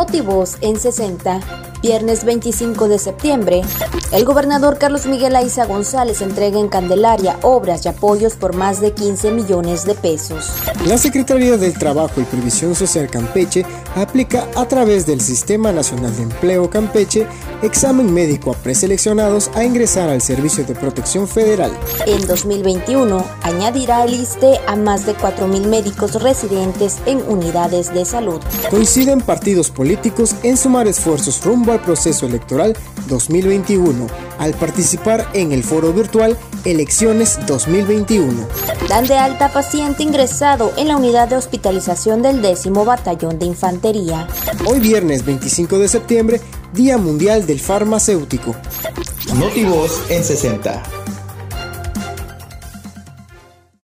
Notivoz en 60. Viernes 25 de septiembre, el gobernador Carlos Miguel Aiza González entrega en Candelaria obras y apoyos por más de 15 millones de pesos. La Secretaría del Trabajo y Previsión Social Campeche aplica a través del Sistema Nacional de Empleo Campeche examen médico a preseleccionados a ingresar al Servicio de Protección Federal. En 2021 añadirá el ISTE a más de 4.000 médicos residentes en unidades de salud. Coinciden partidos políticos en sumar esfuerzos rumbo al proceso electoral 2021 al participar en el foro virtual Elecciones 2021. Dan de alta paciente ingresado en la unidad de hospitalización del décimo batallón de infantería. Hoy viernes 25 de septiembre, Día Mundial del Farmacéutico. Notivoz en 60.